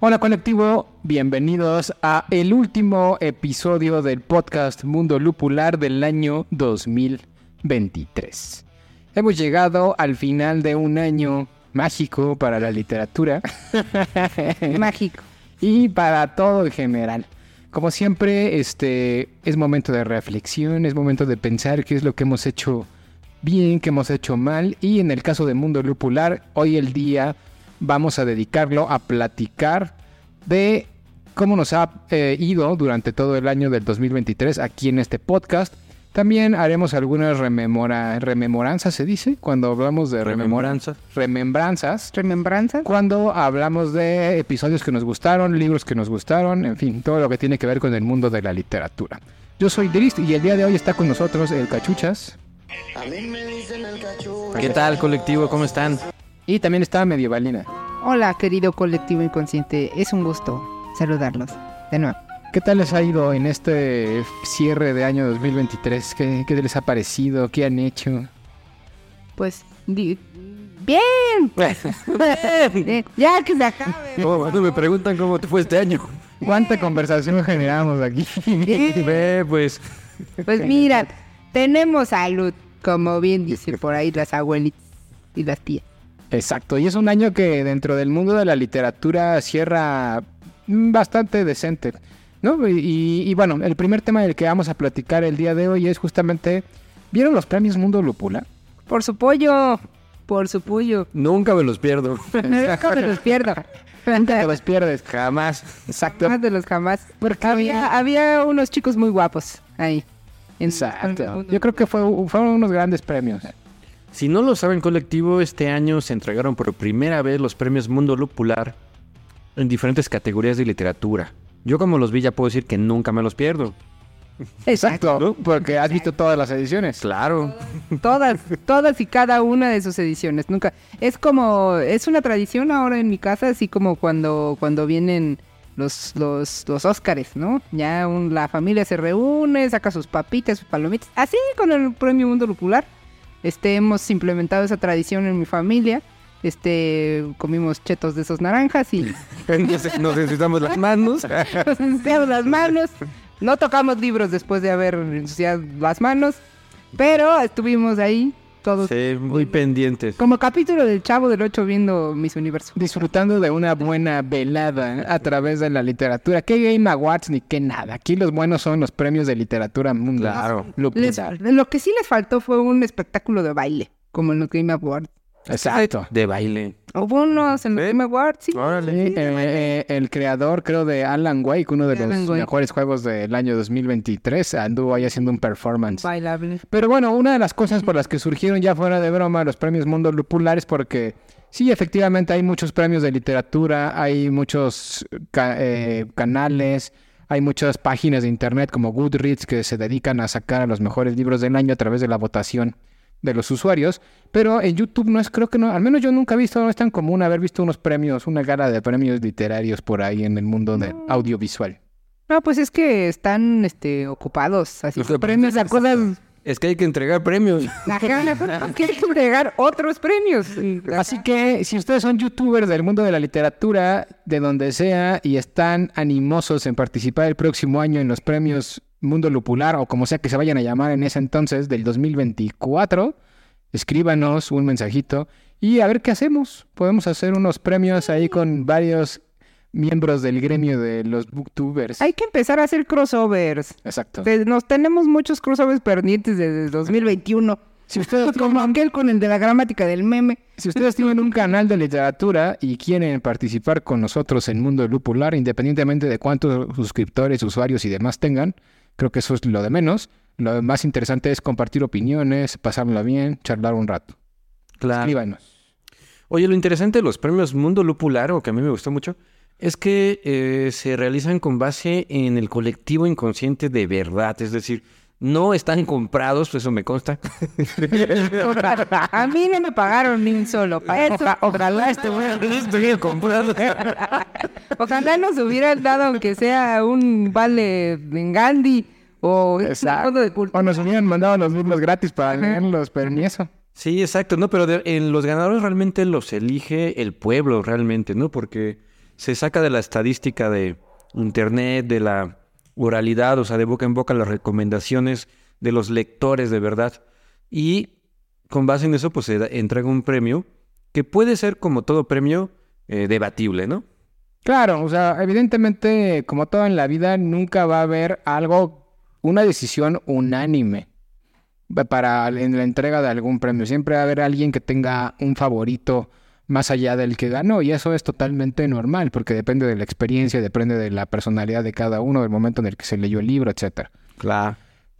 Hola colectivo, bienvenidos a el último episodio del podcast Mundo Lupular del año 2023. Hemos llegado al final de un año mágico para la literatura. Mágico. y para todo en general. Como siempre, este es momento de reflexión, es momento de pensar qué es lo que hemos hecho bien, qué hemos hecho mal. Y en el caso de Mundo Lupular, hoy el día vamos a dedicarlo a platicar de cómo nos ha eh, ido durante todo el año del 2023 aquí en este podcast. También haremos algunas rememora, rememoranzas, se dice, cuando hablamos de rememoranzas. Remembranzas. ¿Remembranzas? Cuando hablamos de episodios que nos gustaron, libros que nos gustaron, en fin, todo lo que tiene que ver con el mundo de la literatura. Yo soy Drist y el día de hoy está con nosotros el Cachuchas. ¿Qué tal, colectivo? ¿Cómo están? Y también está Medievalina. Hola, querido colectivo inconsciente. Es un gusto saludarlos de nuevo. ¿Qué tal les ha ido en este cierre de año 2023? ¿Qué, qué les ha parecido? ¿Qué han hecho? Pues, di- bien. Ya que se acabe. Oh, me preguntan cómo te fue este año. ¿Cuánta conversación generamos aquí? Ve, pues. Pues mira, tenemos salud, como bien dicen por ahí las abuelitas y las tías. Exacto, y es un año que dentro del mundo de la literatura cierra mm, bastante decente, ¿no? Y, y- y bueno, el primer tema del que vamos a platicar el día de hoy es justamente, ¿vieron los premios Mundo Lupula? Por su pollo, por su pollo. Nunca me los pierdo. Nunca me los pierdo. Te los pierdes. Jamás. Exacto. Más de los jamás. Porque había, había unos chicos muy guapos ahí. en- Exacto. Yo creo que fue, fueron unos grandes premios. Si no lo saben, colectivo, este año se entregaron por primera vez los premios Mundo Lupular en diferentes categorías de literatura. Yo, como los vi, ya puedo decir que nunca me los pierdo. Exacto. Porque has visto todas las ediciones. Claro. Todas, todas y cada una de sus ediciones. Nunca. Es como, es una tradición ahora en mi casa, así como cuando, cuando vienen los, los, los Óscares, ¿no? Ya un- la familia se reúne, saca sus papitas, sus palomitas. Así con el premio Mundo Lupular. Este, hemos implementado esa tradición en mi familia. Este, comimos chetos de esos naranjas y Nos necesitamos las manos. nos ensuciamos las manos. No tocamos libros después de haber ensuciado las manos. Pero estuvimos ahí todos. Sí, muy pendientes. Como capítulo del Chavo del 8 viendo mis universos. Disfrutando de una buena velada a través de la literatura. ¿Qué Game Awards ni qué nada? Aquí los buenos son los premios de literatura mundial. Claro. Les- Lupular. lo que sí les faltó fue un espectáculo de baile, como en los Game Awards. Exacto. De baile. Hubo unos en. Game Awards, sí. Órale. Sí, eh, eh, el creador, creo, de Alan Wake, uno de los Wake. mejores juegos del año 2023, anduvo ahí haciendo un performance. Bailable. Pero bueno, una de las cosas por las que surgieron ya fuera de broma los premios Mundo Lupular es porque sí, efectivamente hay muchos premios de literatura, hay muchos ca- eh, canales, hay muchas páginas de internet como Goodreads que se dedican a sacar a los mejores libros del año a través de la votación de los usuarios, pero en YouTube no es, creo que no, al menos yo nunca he visto, no es tan común haber visto unos premios, una gala de premios literarios por ahí en el mundo del audiovisual. No, pues es que están este, ocupados. Así, Los de- premios a cosas. Es que hay que entregar premios. Ajá, que hay que bregar otros premios. Así que si ustedes son youtubers del mundo de la literatura, de donde sea, y están animosos en participar el próximo año en los premios Mundo Lupular, o como sea que se vayan a llamar en ese entonces, del 2024, escríbanos un mensajito y a ver qué hacemos. Podemos hacer unos premios ahí con varios miembros del gremio de los booktubers. Hay que empezar a hacer crossovers. Exacto. Nos tenemos muchos crossovers pendientes desde el 2021. Si ustedes Como aquel con el de la gramática del meme. Si ustedes tienen un canal de literatura y quieren participar con nosotros en Mundo Lupular, independientemente de cuántos suscriptores, usuarios y demás tengan, creo que eso es lo de menos. Lo más interesante es compartir opiniones, pasarla bien, charlar un rato. Claro. Escríbanos. Oye, lo interesante de los premios Mundo Lupular, o que a mí me gustó mucho, es que eh, se realizan con base en el colectivo inconsciente de verdad. Es decir, no están comprados, eso me consta. A mí no me pagaron ni un solo. Pa' eso. Ojalá este estuviera comprado. Ojalá nos hubieran dado, aunque sea un vale en Gandhi o fondo de cultura. O nos hubieran mandado los libros gratis para leerlos, pero ni eso. Sí, exacto, ¿no? Pero de- en los ganadores realmente los elige el pueblo, realmente, ¿no? Porque se saca de la estadística de internet, de la oralidad, o sea, de boca en boca las recomendaciones de los lectores de verdad. Y con base en eso, pues se entrega un premio que puede ser, como todo premio, eh, debatible, ¿no? Claro, o sea, evidentemente, como todo en la vida, nunca va a haber algo, una decisión unánime pa- para en la entrega de algún premio. Siempre va a haber alguien que tenga un favorito más allá del que ganó, y eso es totalmente normal, porque depende de la experiencia, depende de la personalidad de cada uno, del momento en el que se leyó el libro, etcétera. Claro.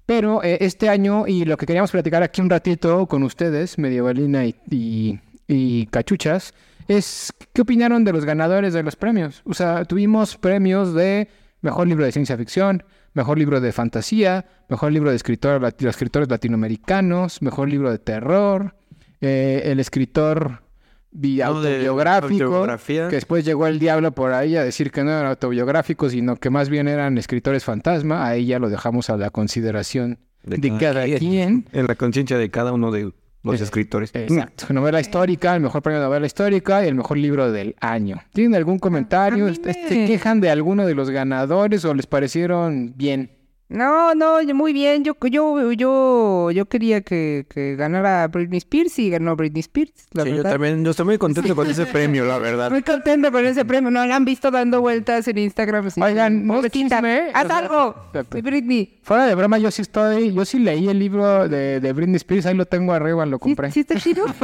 Pero eh, este año, y lo que queríamos platicar aquí un ratito con ustedes, Medievalina y, y, y Cachuchas, es qué opinaron de los ganadores de los premios. O sea, tuvimos premios de mejor libro de ciencia ficción, mejor libro de fantasía, mejor libro de escritor, de escritores latinoamericanos, mejor libro de terror, eh, el escritor bi- No, de autobiográfico, que después llegó el diablo por ahí a decir que no eran autobiográficos, sino que más bien eran escritores fantasma. Ahí ya lo dejamos a la consideración De de, cada cada quien. quien. En la conciencia de cada uno de los escritores. Exacto. Novela histórica, el mejor premio de novela histórica y el mejor libro del año. ¿Tienen algún comentario? me- ¿Se quejan de alguno de los ganadores o les parecieron bien? No, no, muy bien. Yo, yo, yo, yo quería que, que ganara Britney Spears y ganó Britney Spears. La Sí, yo también, yo estoy muy contento con ese premio, la verdad. Muy contenta con ese premio. No, la han visto dando vueltas en Instagram. así, Oigan, chisme, Haz algo. Britney. Fuera de broma, yo sí estoy, yo sí leí el libro de, de Britney Spears, ahí lo tengo arriba, lo ¿Sí, compré. sí está chido?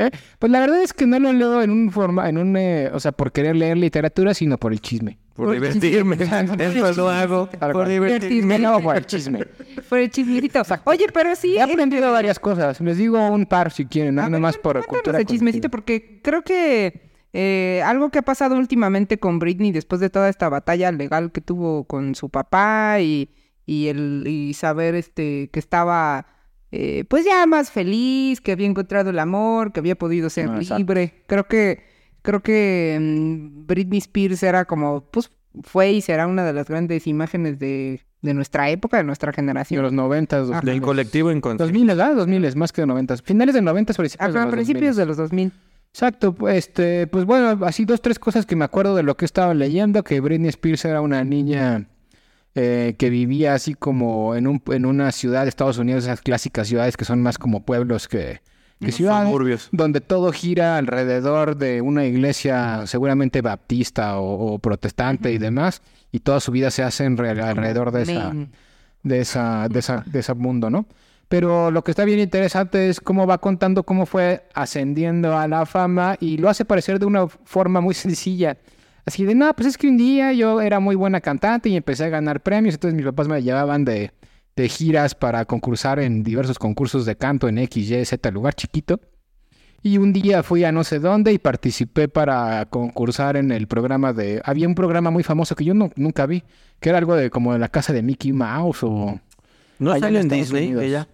Eh, Pues la verdad es que no lo leo en un forma, en un, eh, o sea, por querer leer literatura, sino por el chisme. Por divertirme. Eso lo hago. Por divertirme. No, por el chisme. Por el chismecito. Oye, pero sí. He aprendido varias cosas. Les digo un par si quieren, nada más por cultura. el chismecito, porque creo que eh, algo que ha pasado últimamente con Britney después de toda esta batalla legal que tuvo con su papá y, y el y saber este que estaba eh, pues ya más feliz, que había encontrado el amor, que había podido ser Ah, libre. Creo que creo que mm, Britney Spears era como pues fue y será una de las grandes imágenes de, de nuestra época, de nuestra De generación. los 90, Ajá. Del colectivo inconsciente. 2000, ¿verdad? 2000, más que de 90. Finales de 90, principios de A los principios 2000. de los 2000. Exacto, pues, este, pues bueno, así dos, tres cosas que me acuerdo de lo que estaba leyendo, que Britney Spears era una niña eh, que vivía así como en, un, en una ciudad de Estados Unidos, esas clásicas ciudades que son más como pueblos que, que suburbios. donde todo gira alrededor de una iglesia seguramente baptista o, o protestante y demás, y toda su vida se hace en re- alrededor de esa, de esa, de esa, de ese mundo, ¿no? Pero lo que está bien interesante es cómo va contando cómo fue ascendiendo a la fama y lo hace parecer de una forma muy sencilla. Así de, no, pues es que un día yo era muy buena cantante y empecé a ganar premios, entonces mis papás me llevaban de, de giras para concursar en diversos concursos de canto en X, Y, Z, lugar chiquito. Y un día fui a no sé dónde y participé para concursar en el programa de... Había un programa muy famoso que yo no, nunca vi, que era algo de como de la casa de Mickey Mouse o... ¿No sale en Disney Unidos. ella?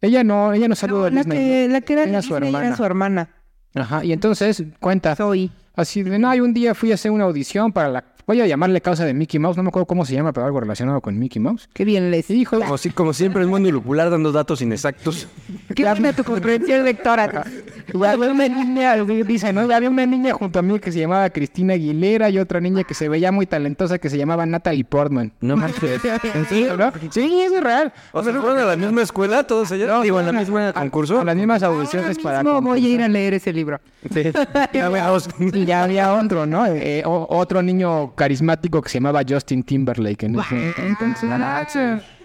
Ella no, ella no salió No, de la, Disney. que, la que era, su Disney hermana. era su hermana. Ajá, y entonces cuenta Zoe. así de, no, y un día fui a hacer una audición para la... Voy a llamarle causa de Mickey Mouse, no me acuerdo cómo se llama, pero algo relacionado con Mickey Mouse. Qué bien les. Dijo, Como, si- como siempre, el mundo lupular dando datos inexactos. Qué tu comprensión lectora. había una niña, dice, ¿no? Había una niña junto a mí que se llamaba Cristina Aguilera y otra niña que se veía muy talentosa que se llamaba Natalie Portman. No manches. ¿En serio, no? Sí, eso es real. O sea, ¿fueron a la misma escuela todos ellos? Digo, en la misma concurso. A las mismas audiciones para... No, voy a ir a leer ese libro. Sí. Ya veamos. Y ya había otro, ¿no? Eh, o- otro niño carismático que se llamaba Justin Timberlake. En ese entonces.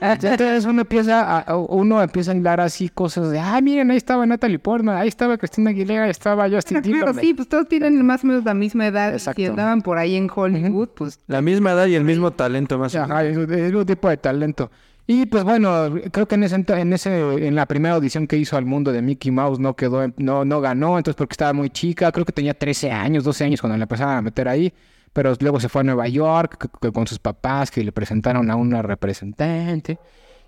Entonces uno empieza, a, uno empieza a hilar así cosas de, ah, miren, ahí estaba Natalie Portman, ahí estaba Cristina Aguilera, ahí estaba Justin Pero claro, Timberlake. sí, pues todos tienen más o menos la misma edad. Exacto. Si andaban por ahí en Hollywood, pues La misma edad y el mismo talento más. o menos. Ajá, es un tipo de talento. Y pues bueno, creo que en ese, en ese, en la primera audición que hizo al mundo de Mickey Mouse no quedó, en- no, no ganó, entonces porque estaba muy chica, creo que tenía 13 años, 12 años cuando la empezaron a meter ahí, pero luego se fue a Nueva York con sus papás que le presentaron a una representante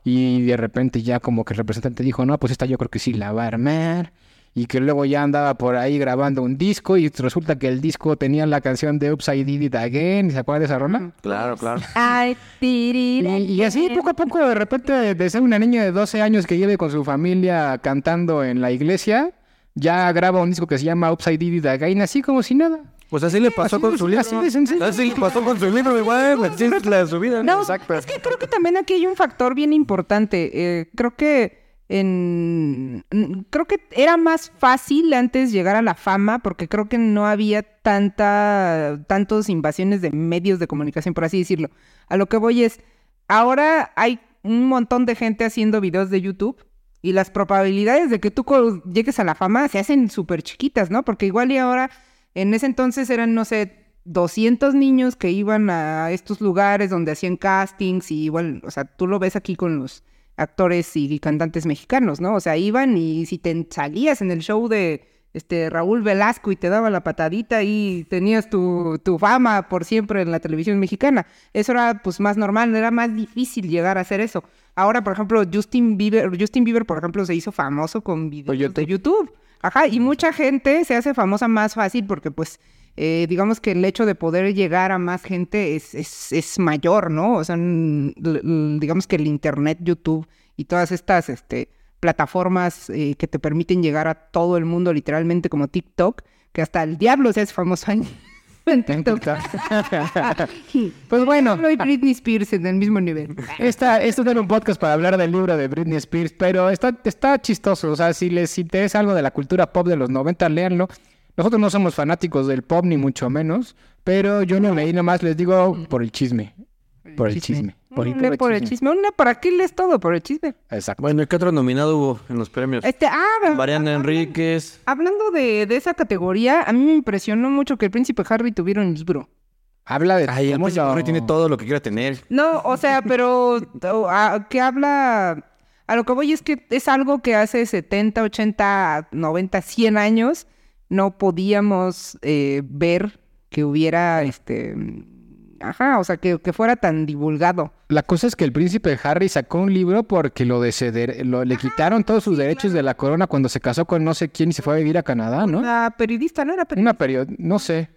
y de repente ya como que el representante dijo, no, pues esta yo creo que sí la va a armar. Y que luego ya andaba por ahí grabando un disco y resulta que el disco tenía la canción de Oops, I Did It Again. ¿Se acuerdan de esa rola? Claro, claro. Ay, Y, y así poco a poco, de repente, de ser una niña de 12 años que lleve con su familia cantando en la iglesia, ya graba un disco que se llama Upside Did It Again, así como si nada. Pues así le pasó Así con su libro. así de sencillo. Así le pasó con su libro, igual. Así es la de su vida. No, es que creo que también aquí hay un factor bien importante. Eh, creo que en creo que era más fácil antes llegar a la fama porque creo que no había tanta tantos invasiones de medios de comunicación por así decirlo. A lo que voy es ahora hay un montón de gente haciendo videos de YouTube y las probabilidades de que tú llegues a la fama se hacen súper chiquitas, ¿no? Porque igual y ahora en ese entonces eran no sé 200 niños que iban a estos lugares donde hacían castings y igual, o sea, tú lo ves aquí con los actores y cantantes mexicanos, ¿no? O sea, iban y si te salías en el show de este Raúl Velasco y te daba la patadita y tenías tu, tu fama por siempre en la televisión mexicana. Eso era pues más normal, era más difícil llegar a hacer eso. Ahora, por ejemplo, Justin Bieber, Justin Bieber, por ejemplo, se hizo famoso con videos de YouTube. Ajá, y mucha gente se hace famosa más fácil porque pues eh, digamos que el hecho de poder llegar a más gente es, es, es mayor, ¿no? O sea, l- digamos que el Internet, YouTube y todas estas este, plataformas eh, que te permiten llegar a todo el mundo literalmente como TikTok, que hasta el diablo se hace famoso ahí en TikTok. Pues bueno, Diablo y Britney Spears en el mismo nivel. esta, esto era un podcast para hablar del libro de Britney Spears, pero está, está chistoso. O sea, si les interesa algo de la cultura pop de los 90, léanlo. Nosotros no somos fanáticos del pop, ni mucho menos, pero yo lo leí nomás, les digo, por el chisme. Por el chisme. Por, el Una puro por el chisme. Una, ¿para qué lees todo? Por el chisme. Exacto. Bueno, ¿y qué otro nominado hubo en los premios? Este, ah, Mariana Enríquez. Hablando de, de esa categoría, a mí me impresionó mucho que el príncipe Harry tuviera un libro. Habla de Ay, el príncipe Harry tiene todo lo que quiera tener. No, o sea, pero que habla... A lo que voy es que es algo que hace 70, 80, 90, 100 años no podíamos eh, ver que hubiera, este... Ajá, o sea, que, que fuera tan divulgado. La cosa es que el príncipe Harry sacó un libro porque lo, deceder- lo le quitaron todos sus derechos de la corona cuando se casó con no sé quién y se fue a vivir a Canadá, ¿no? La periodista, ¿no era periodista? Una periodo, no sé.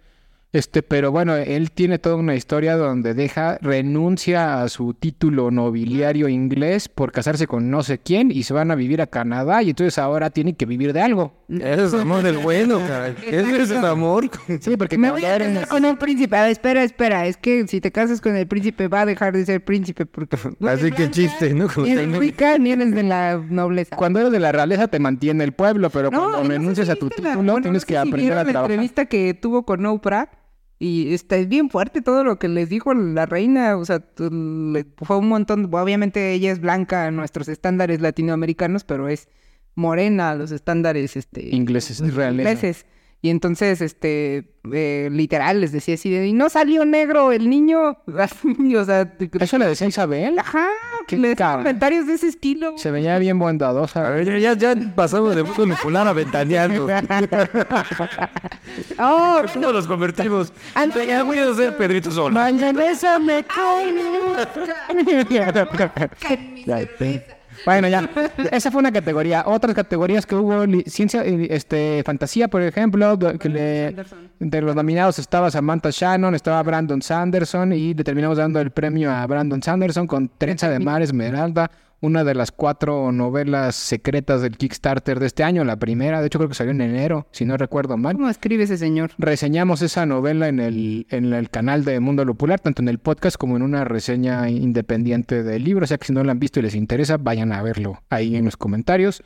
Este, pero bueno, él tiene toda una historia donde deja, renuncia a su título nobiliario inglés por casarse con no sé quién y se van a vivir a Canadá y entonces ahora tiene que vivir de algo. Ese es amor del bueno, caray. Ese es el amor. Sí, porque Me voy a casar con un príncipe. A ver, espera, espera. Es que si te casas con el príncipe va a dejar de ser príncipe porque... Así que chiste, ¿no? Como Ni eres rica ni eres de la nobleza. cuando eres de la realeza te mantiene el pueblo, pero cuando y no sé renuncias si a tu la- título bueno, tienes no que si aprender a la trabajar. entrevista que tuvo con Oprah y está es bien fuerte todo lo que les dijo la reina, o sea, fue un montón, obviamente ella es blanca a nuestros estándares latinoamericanos, pero es morena a los estándares este Ingleses, ingleses. Y entonces, este, eh, literal, les decía así de, y no salió negro el niño, así, o sea, ¿Eso le decía Isabel? ajá, Qué le decía cabrón. comentarios de ese estilo. Se veía bien A bondadosa. ver, ya, ya pasamos de mundo bipolar a ventaneando. Oh, ¿Cómo los convertimos? Ya voy a ser Pedrito Sola. Mayonesa me Bueno, ya. Esa fue una categoría. Otras categorías que hubo, ciencia, este, fantasía, por ejemplo, que le, entre los nominados estaba Samantha Shannon, estaba Brandon Sanderson y le terminamos dando el premio a Brandon Sanderson con Trenza de Mar Esmeralda, una de las cuatro novelas secretas del Kickstarter de este año, la primera, de hecho creo que salió en enero, si no recuerdo mal. ¿Cómo escribe ese señor? Reseñamos esa novela en el, en el canal de Mundo Lupular, tanto en el podcast como en una reseña independiente del libro. O sea que si no la han visto y les interesa, vayan a verlo ahí en los comentarios.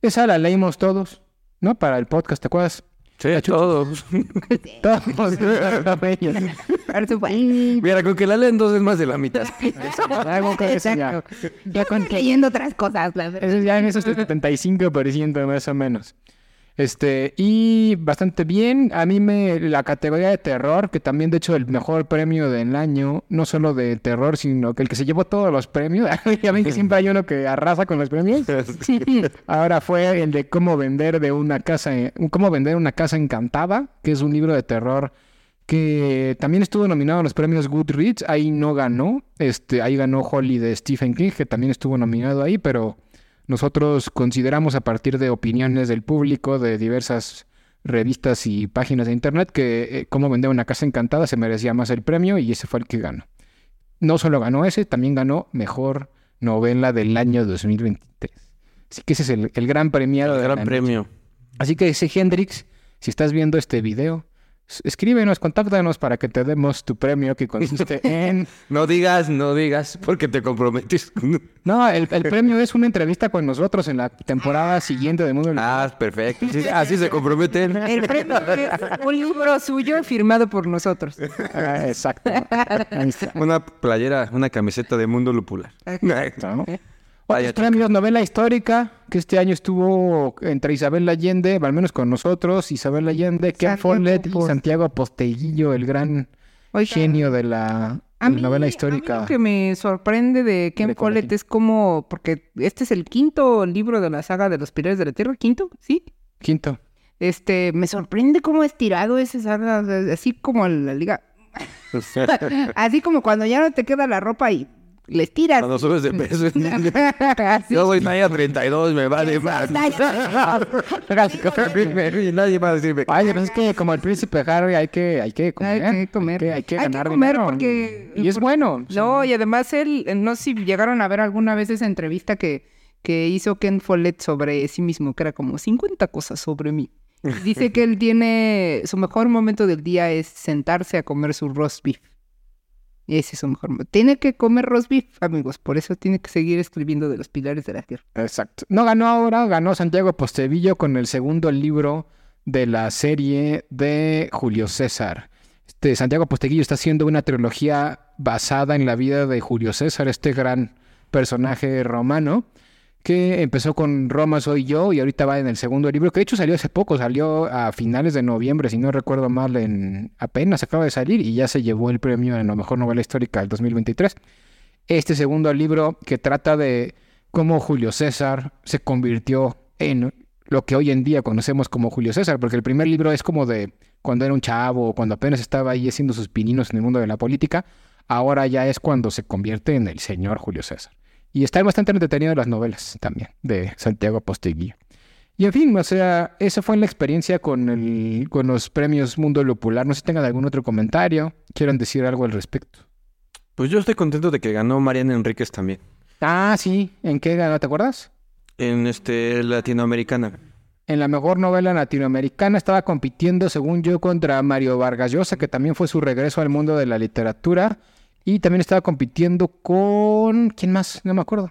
Esa la leímos todos, ¿no? Para el podcast, ¿te acuerdas? Sí, todos. Todos. Mira, con que la leen dos es más de la mitad. Algo que eso ya, Exacto. Ya con creyendo otras cosas, eso ya en esos 75% más o menos. Este, y bastante bien. A mí me, la categoría de terror, que también de hecho el mejor premio del año, no solo de terror, sino que el que se llevó todos los premios. ya ven que siempre hay uno que arrasa con los premios. Ahora fue el de cómo vender de una casa, cómo vender una casa encantada, que es un libro de terror que también estuvo nominado a los premios Goodreads, ahí no ganó, este, ahí ganó Holly de Stephen King, que también estuvo nominado ahí, pero nosotros consideramos a partir de opiniones del público de diversas revistas y páginas de internet que eh, Cómo vender una casa encantada se merecía más el premio y ese fue el que ganó. No solo ganó ese, también ganó mejor novela del año 2023. Así que ese es el, gran premiado. El gran premio. Así que ese Hendrix, si estás viendo este video, escríbenos, contáctanos para que te demos tu premio que consiste en... no digas, no digas, porque te comprometes. no, el, premio es una entrevista con nosotros en la temporada siguiente de Mundo Ah, perfecto. así se comprometen. El premio es un libro suyo firmado por nosotros. Ah, exacto. Una playera, una camiseta de Mundo Lupular. Exacto. Otros premios, novela histórica, que este año estuvo entre Isabel Allende, al menos con nosotros, Isabel Allende, Ken Follett y Santiago Posteguillo, el gran genio de la, novela histórica. lo que me sorprende de Ken Follett es como, porque este es el quinto libro de la saga de los Pilares de la Tierra, ¿quinto? ¿Sí? Quinto. Este, me sorprende cómo estirado ese saga, así como la liga. así como cuando ya no te queda la ropa y les tiras. Cuando subes de peso. Yo voy a 32, me vale más. Nadie va a decirme. Ay, pero es que como el príncipe Harry hay que, hay que comer. Hay que comer. Hay que, ganar dinero. porque... Y es bueno. No, y además él, no sé si llegaron a ver alguna vez esa entrevista que, que hizo Ken Follett sobre sí mismo, que era como 50 cosas sobre mí. Dice que él tiene, su mejor momento del día es sentarse a comer su roast beef. Ese es su mejor. Tiene que comer roast beef, amigos. Por eso tiene que seguir escribiendo de los pilares de la tierra. Exacto. No ganó ahora, ganó Santiago Postevillo con el segundo libro de la serie de Julio César. Este Santiago Posteguillo está haciendo una trilogía basada en la vida de Julio César, este gran personaje romano que empezó con Roma soy yo y ahorita va en el segundo libro, que de hecho salió hace poco, salió a finales de noviembre, si no recuerdo mal, en apenas acaba de salir y ya se llevó el premio en la mejor novela histórica del 2023. Este segundo libro que trata de cómo Julio César se convirtió en lo que hoy en día conocemos como Julio César, porque el primer libro es como de cuando era un chavo, cuando apenas estaba ahí haciendo sus pininos en el mundo de la política, ahora ya es cuando se convierte en el señor Julio César. Y está bastante entretenido las novelas también de Santiago Posteguillo. Y en fin, o sea, esa fue la experiencia con, el, con los premios Mundo Lupular. No sé si tengan algún otro comentario, quieran decir algo al respecto. Pues yo estoy contento de que ganó Mariana Enríquez también. Ah, sí. ¿En qué ganó? ¿Te acuerdas? En este latinoamericana. En la mejor novela latinoamericana estaba compitiendo, según yo, contra Mario Vargas Llosa, que también fue su regreso al mundo de la literatura. Y también estaba compitiendo con. ¿Quién más? No me acuerdo.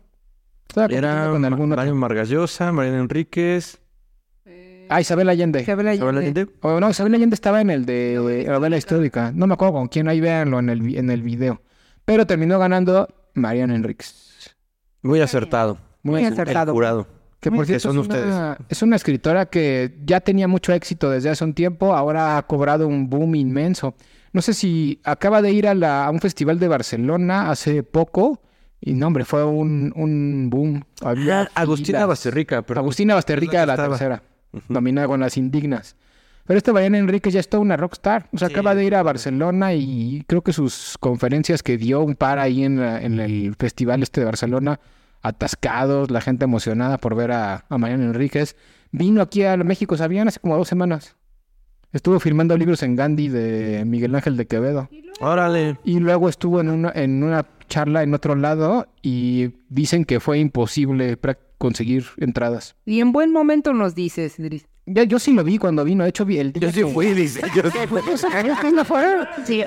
Era con algún Mario Margallosa, Mariana Enríquez. Ah, Isabel Allende. Isabel Allende. O no, Isabel Allende estaba en el de, novela histórica. No me acuerdo con quién, ahí véanlo en el, en el video. Pero terminó ganando Mariana Enríquez. Muy acertado. Muy, acertado. Jurado. Que por cierto son es, ustedes. Una, es una escritora que ya tenía mucho éxito desde hace un tiempo, ahora ha cobrado un boom inmenso. No sé si acaba de ir a, la, a un festival de Barcelona hace poco. Y no, hombre, fue un, un boom. Agustina Basterrica. Pero Agustina Basterrica, la, la tercera. Nominada con las indignas. Pero este Mariana Enrique ya es toda una rockstar. O sea, acaba de ir a Barcelona y creo que sus conferencias que dio un par ahí en, en el festival este de Barcelona, atascados, la gente emocionada por ver a, a Mariana Enríquez. Vino aquí a México, ¿sabían? Hace como dos semanas. Estuvo firmando libros en Gandhi de Miguel Ángel de Quevedo. Órale. Y luego estuvo en una, en una charla en otro lado y dicen que fue imposible conseguir entradas. Y en buen momento nos dices, Idris. Yo, yo sí lo vi cuando vino. De hecho, vi el Yo sí fui, dice. Yo sí.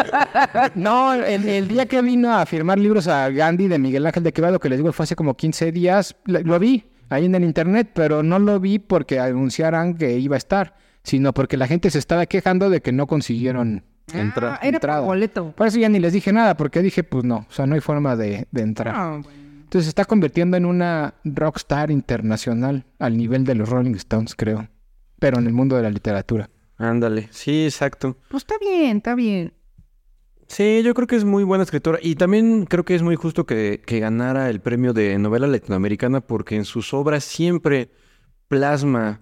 no, el, el, día que vino a firmar libros a Gandhi de Miguel Ángel de Quevedo, que les digo fue hace como 15 días, lo vi ahí en el internet, pero no lo vi porque anunciaran que iba a estar sino porque la gente se estaba quejando de que no consiguieron ah, entrar. Era boleto. Por eso ya ni les dije nada, porque dije, pues no, o sea, no hay forma de, entrar. Ah, Entonces se está convirtiendo en una rockstar internacional al nivel de los Rolling Stones, creo. Pero en el mundo de la literatura. Ándale, sí, exacto. Pues está bien, está bien. Sí, yo creo que es muy buena escritora. Y también creo que es muy justo que, que ganara el premio de novela latinoamericana porque en sus obras siempre plasma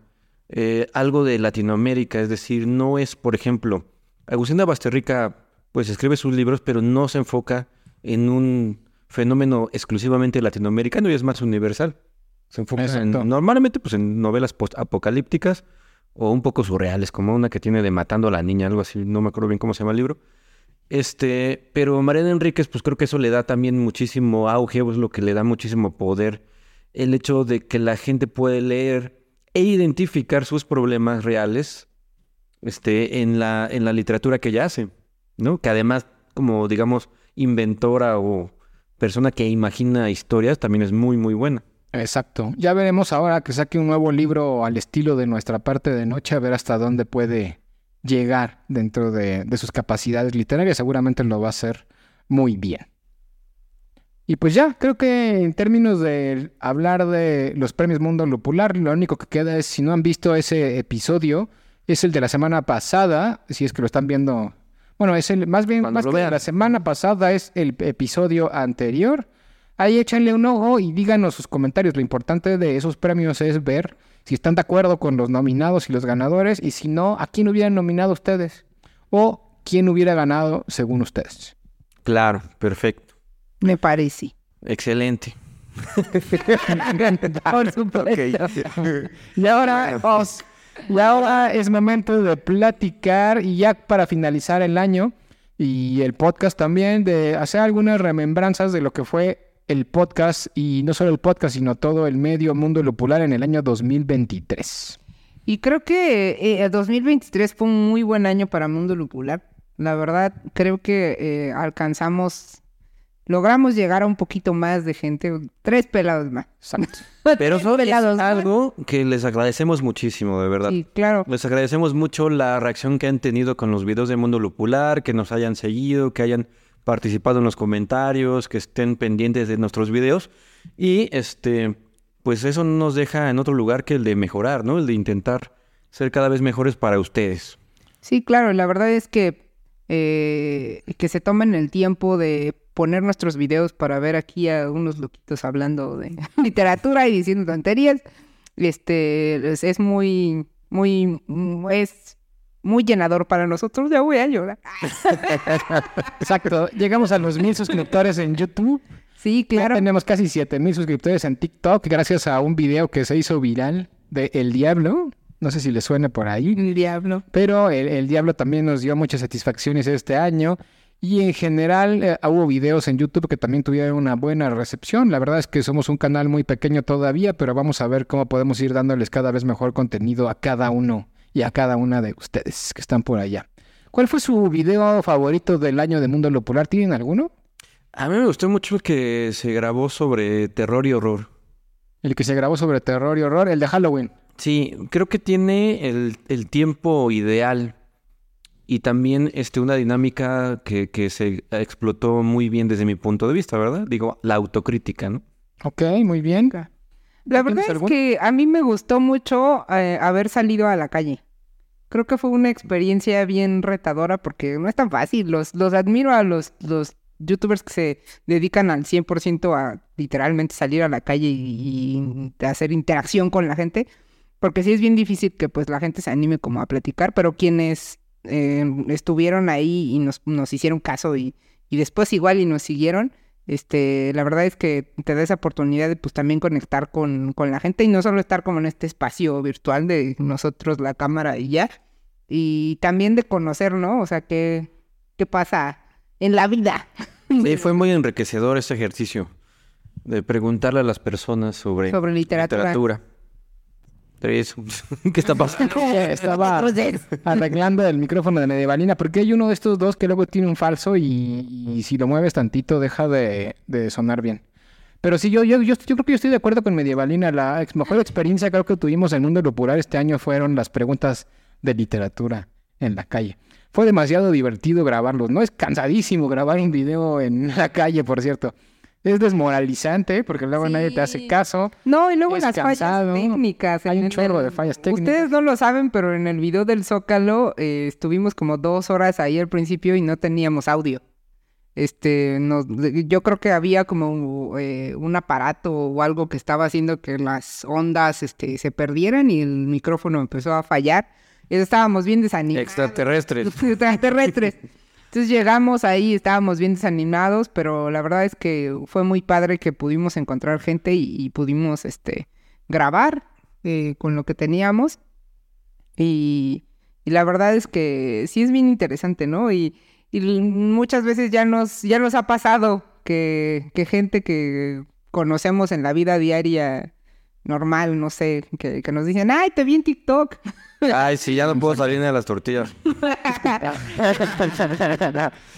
eh, algo de Latinoamérica. Es decir, no es, por ejemplo, Agustina Basterrica pues escribe sus libros, pero no se enfoca en un fenómeno exclusivamente latinoamericano y es más universal. Se enfoca en, normalmente pues en novelas post-apocalípticas o un poco surreales, como una que tiene de Matando a la Niña, algo así, no me acuerdo bien cómo se llama el libro. Este, pero Mariana Enríquez, pues creo que eso le da también muchísimo auge, es lo que le da muchísimo poder. El hecho de que la gente puede leer e identificar sus problemas reales este, en, la, en la literatura que ella hace, ¿no? Que además, como digamos, inventora o persona que imagina historias, también es muy, muy buena. Exacto. Ya veremos ahora que saque un nuevo libro al estilo de nuestra parte de noche, a ver hasta dónde puede llegar dentro de, de sus capacidades literarias. Seguramente lo va a hacer muy bien. Y pues ya, creo que en términos de hablar de los premios Mundo Lupular, lo único que queda es, si no han visto ese episodio, es el de la semana pasada, si es que lo están viendo. Bueno, es el, más bien, más que la semana pasada es el episodio anterior. Ahí échenle un ojo y díganos sus comentarios. Lo importante de esos premios es ver si están de acuerdo con los nominados y los ganadores y si no, a quién hubieran nominado ustedes o quién hubiera ganado según ustedes. Claro, perfecto. Me parece. Excelente. Por supuesto. Y ahora, os- y ahora es momento de platicar y ya para finalizar el año y el podcast también, de hacer algunas remembranzas de lo que fue el podcast y no solo el podcast, sino todo el medio mundo lupular en el año 2023. Y creo que eh, 2023 fue un muy buen año para Mundo Lupular. La verdad, creo que eh, alcanzamos, logramos llegar a un poquito más de gente, tres pelados más. Exacto. Pero eso es Pelados más. algo que les agradecemos muchísimo, de verdad. Sí, claro. Les agradecemos mucho la reacción que han tenido con los videos de Mundo Lupular, que nos hayan seguido, que hayan participado en los comentarios, que estén pendientes de nuestros videos. Y este, pues eso no nos deja en otro lugar que el de mejorar, ¿no? El de intentar ser cada vez mejores para ustedes. Sí, claro, la verdad es que eh, que se tomen el tiempo de poner nuestros videos para ver aquí a unos loquitos hablando de literatura y diciendo tonterías. Este es, muy, muy, es muy llenador para nosotros. Ya voy a llorar. Exacto. Llegamos a los mil suscriptores en YouTube. Sí, Ya claro. tenemos casi 7000 suscriptores en TikTok gracias a un video que se hizo viral de El Diablo. No sé si le suena por ahí. El diablo. Pero el, el Diablo también nos dio muchas satisfacciones este año. Y en general eh, hubo videos en YouTube que también tuvieron una buena recepción. La verdad es que somos un canal muy pequeño todavía, pero vamos a ver cómo podemos ir dándoles cada vez mejor contenido a cada uno y a cada una de ustedes que están por allá. ¿Cuál fue su video favorito del año de Mundo Popular? ¿Tienen alguno? A mí me gustó mucho el que se grabó sobre terror y horror. El que se grabó sobre terror y horror, el de Halloween. Sí, creo que tiene el, el tiempo ideal y también este, una dinámica que, que se explotó muy bien desde mi punto de vista, ¿verdad? Digo, la autocrítica, ¿no? Ok, muy bien. La ¿Tienes verdad es algún? que a mí me gustó mucho eh, haber salido a la calle. Creo que fue una experiencia bien retadora porque no es tan fácil. Los, los admiro a los, los youtubers que se dedican al 100% a literalmente salir a la calle y, y hacer interacción con la gente. Porque sí es bien difícil que pues la gente se anime como a platicar, pero quienes eh, estuvieron ahí y nos, nos hicieron caso y, y después igual y nos siguieron, este, la verdad es que te da esa oportunidad de pues también conectar con, con la gente y no solo estar como en este espacio virtual de nosotros, la cámara y ya, y también de conocer, ¿no? O sea, qué, qué pasa en la vida. Sí, fue muy enriquecedor ese ejercicio de preguntarle a las personas sobre, Sobre literatura. Tres. ¿Qué está pasando? Estaba arreglando el micrófono de Medievalina porque hay uno de estos dos que luego tiene un falso y, y si lo mueves tantito deja de, de sonar bien. Pero sí, yo, yo, yo, yo creo que yo estoy de acuerdo con Medievalina. La ex- mejor experiencia creo que tuvimos en Mundo Lupular este año fueron las preguntas de literatura en la calle. Fue demasiado divertido grabarlos. No es cansadísimo grabar un video en la calle, por cierto. Es desmoralizante porque luego nadie te hace caso. No, y luego Es las cansado. fallas técnicas. Hay un el- chorro de fallas técnicas. Ustedes no lo saben, pero en el video del Zócalo eh, estuvimos como dos horas ahí al principio y no teníamos audio. Este, nos, yo creo que había como eh, un aparato o algo que estaba haciendo que las ondas este, se perdieran y el micrófono empezó a fallar. Y estábamos bien desanimados. Extraterrestres. extraterrestres. Entonces llegamos ahí, estábamos bien desanimados, pero la verdad es que fue muy padre que pudimos encontrar gente y, pudimos este grabar eh, con lo que teníamos. Y, y la verdad es que sí es bien interesante, ¿no? Y, y muchas veces ya nos, ya nos ha pasado que, que gente que conocemos en la vida diaria normal, no sé, que, que nos dicen, ay, te vi en TikTok. Ay, sí, ya no puedo salir ni a las tortillas.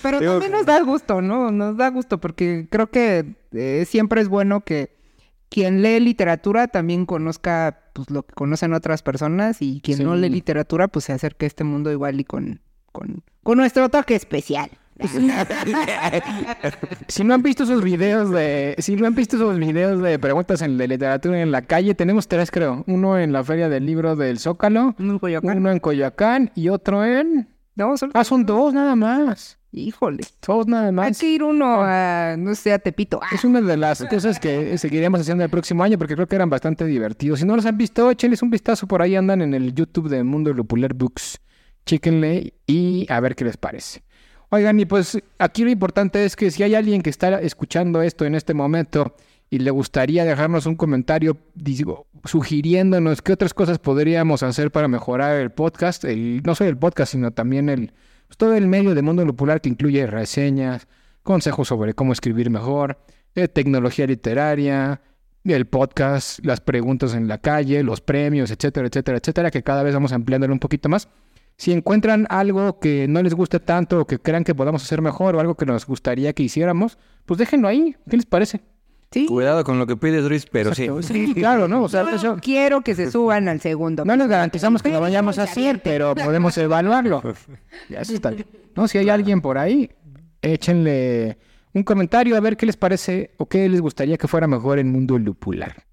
Pero Digo también nos da gusto, ¿no? Nos da gusto porque creo que eh, siempre es bueno que quien lee literatura también conozca pues, lo que conocen otras personas y quien no lee literatura pues se acerque a este mundo igual y con, con, con nuestro toque especial. Si no han visto esos videos de, si no han visto esos videos de preguntas en, de literatura en la calle, tenemos tres creo. Uno en la feria del libro del Zócalo, Coyoacán. uno en Coyoacán y otro en... No, Ah, son dos nada más. Híjole. Dos nada Hay más. que ir uno a, no sé, a Tepito. Ah, Es una de las cosas que seguiremos haciendo el próximo año porque creo que eran bastante divertidos. Si no los han visto, échenles un vistazo por ahí, andan en el YouTube de Mundo Lupular Books. Chéquenle y a ver qué les parece. Oigan, y pues aquí lo importante es que si hay alguien que está escuchando esto en este momento y le gustaría dejarnos un comentario sugiriéndonos qué otras cosas podríamos hacer para mejorar el podcast, el, no solo el podcast, sino también el, pues, todo el medio de Mundo Lupular que incluye reseñas, consejos sobre cómo escribir mejor, eh, tecnología literaria, el podcast, las preguntas en la calle, los premios, etcétera, etcétera, etcétera, que cada vez vamos ampliándolo un poquito más. Si encuentran algo que no les guste tanto o que crean que podamos hacer mejor o algo que nos gustaría que hiciéramos, pues déjenlo ahí. ¿Qué les parece? sí. Cuidado con lo que pides, Luis, pero sí. Exacto, sí, claro, ¿no? O sea, eso- Quiero que se suban al segundo. no les garantizamos que lo vayamos a hacer, pero podemos evaluarlo. Ya eso está. No, si hay alguien por ahí, échenle un comentario a ver qué les parece o qué les gustaría que fuera mejor en Mundo Lupular.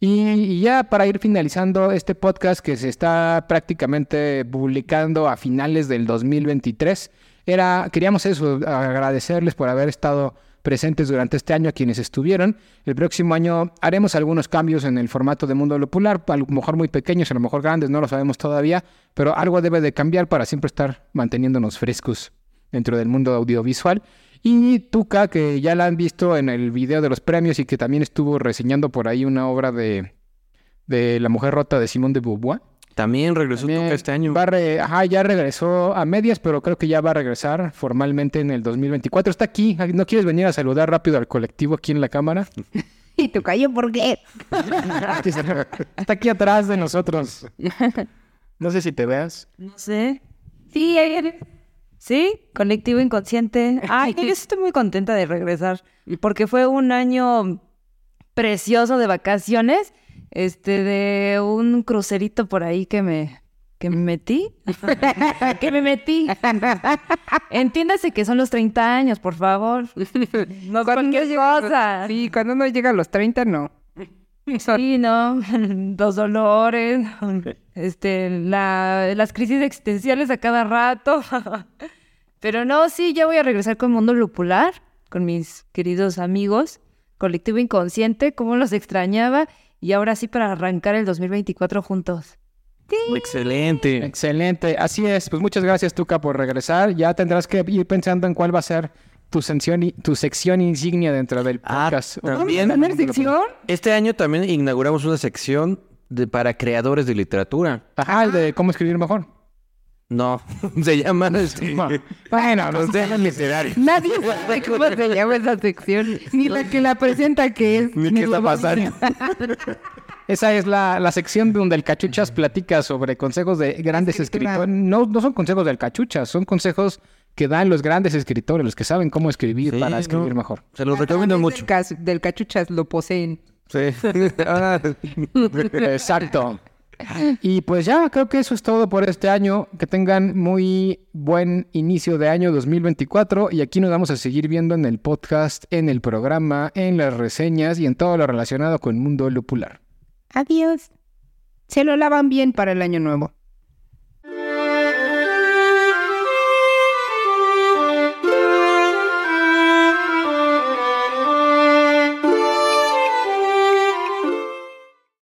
Y, y ya para ir finalizando este podcast que se está prácticamente publicando a finales del 2023, era, queríamos eso, agradecerles por haber estado presentes durante este año a quienes estuvieron. El próximo año haremos algunos cambios en el formato de Mundo Lupular, a lo mejor muy pequeños, a lo mejor grandes, no lo sabemos todavía, pero algo debe de cambiar para siempre estar manteniéndonos frescos dentro del mundo audiovisual. Y Tuca, que ya la han visto en el video de los premios y que también estuvo reseñando por ahí una obra de, de La Mujer Rota de Simón de Beauvoir. También regresó También Tuca este año. va a re- Ajá, ya regresó a medias, pero creo que ya va a regresar formalmente en el 2024. Está aquí. ¿No quieres venir a saludar rápido al colectivo aquí en la cámara? ¿Y tu callo por qué? Está aquí atrás de nosotros. No sé si te veas. No sé. Sí, ahí eres. Sí, colectivo inconsciente. Ay, yo estoy muy contenta de regresar porque fue un año precioso de vacaciones, este, de un crucerito por ahí que me que me metí, que me metí. Entiéndase que son los 30 años, por favor. No cualquier cosa. Sí, cuando uno llega a los 30, no. Sí, ¿no? Los dolores, este, la, las crisis existenciales a cada rato. Pero no, sí, ya voy a regresar con Mundo Lupular, con mis queridos amigos, Colectivo Inconsciente, cómo los extrañaba, y ahora sí para arrancar el 2024 juntos. Excelente. Excelente. Así es. Pues muchas gracias, Tuca, por regresar. Ya tendrás que ir pensando en cuál va a ser tu sección, i- tu sección insignia dentro del Ah, podcast. también. ¿Tener sección? Este año también inauguramos una sección de, para creadores de literatura. Ajá, el de cómo escribir mejor. No, se llama... este, Bueno, los temas literarios. Nadie sabe cómo se llama esa sección, ni la que la presenta que es. Ni qué está pasando. Esa es la, la sección donde el Cachuchas platica sobre consejos de grandes escritores. No, no son consejos del Cachuchas, son consejos que dan los grandes escritores, los que saben cómo escribir Sí, para escribir no. mejor. Se los recomiendo Del mucho. cas- Del cachuchas lo poseen. Sí. Exacto. Y pues ya, creo que eso es todo por este año. Que tengan muy buen inicio de año 2024. Y aquí nos vamos a seguir viendo en el podcast, en el programa, en las reseñas y en todo lo relacionado con el mundo lupular. Adiós. Se lo lavan bien para el año nuevo.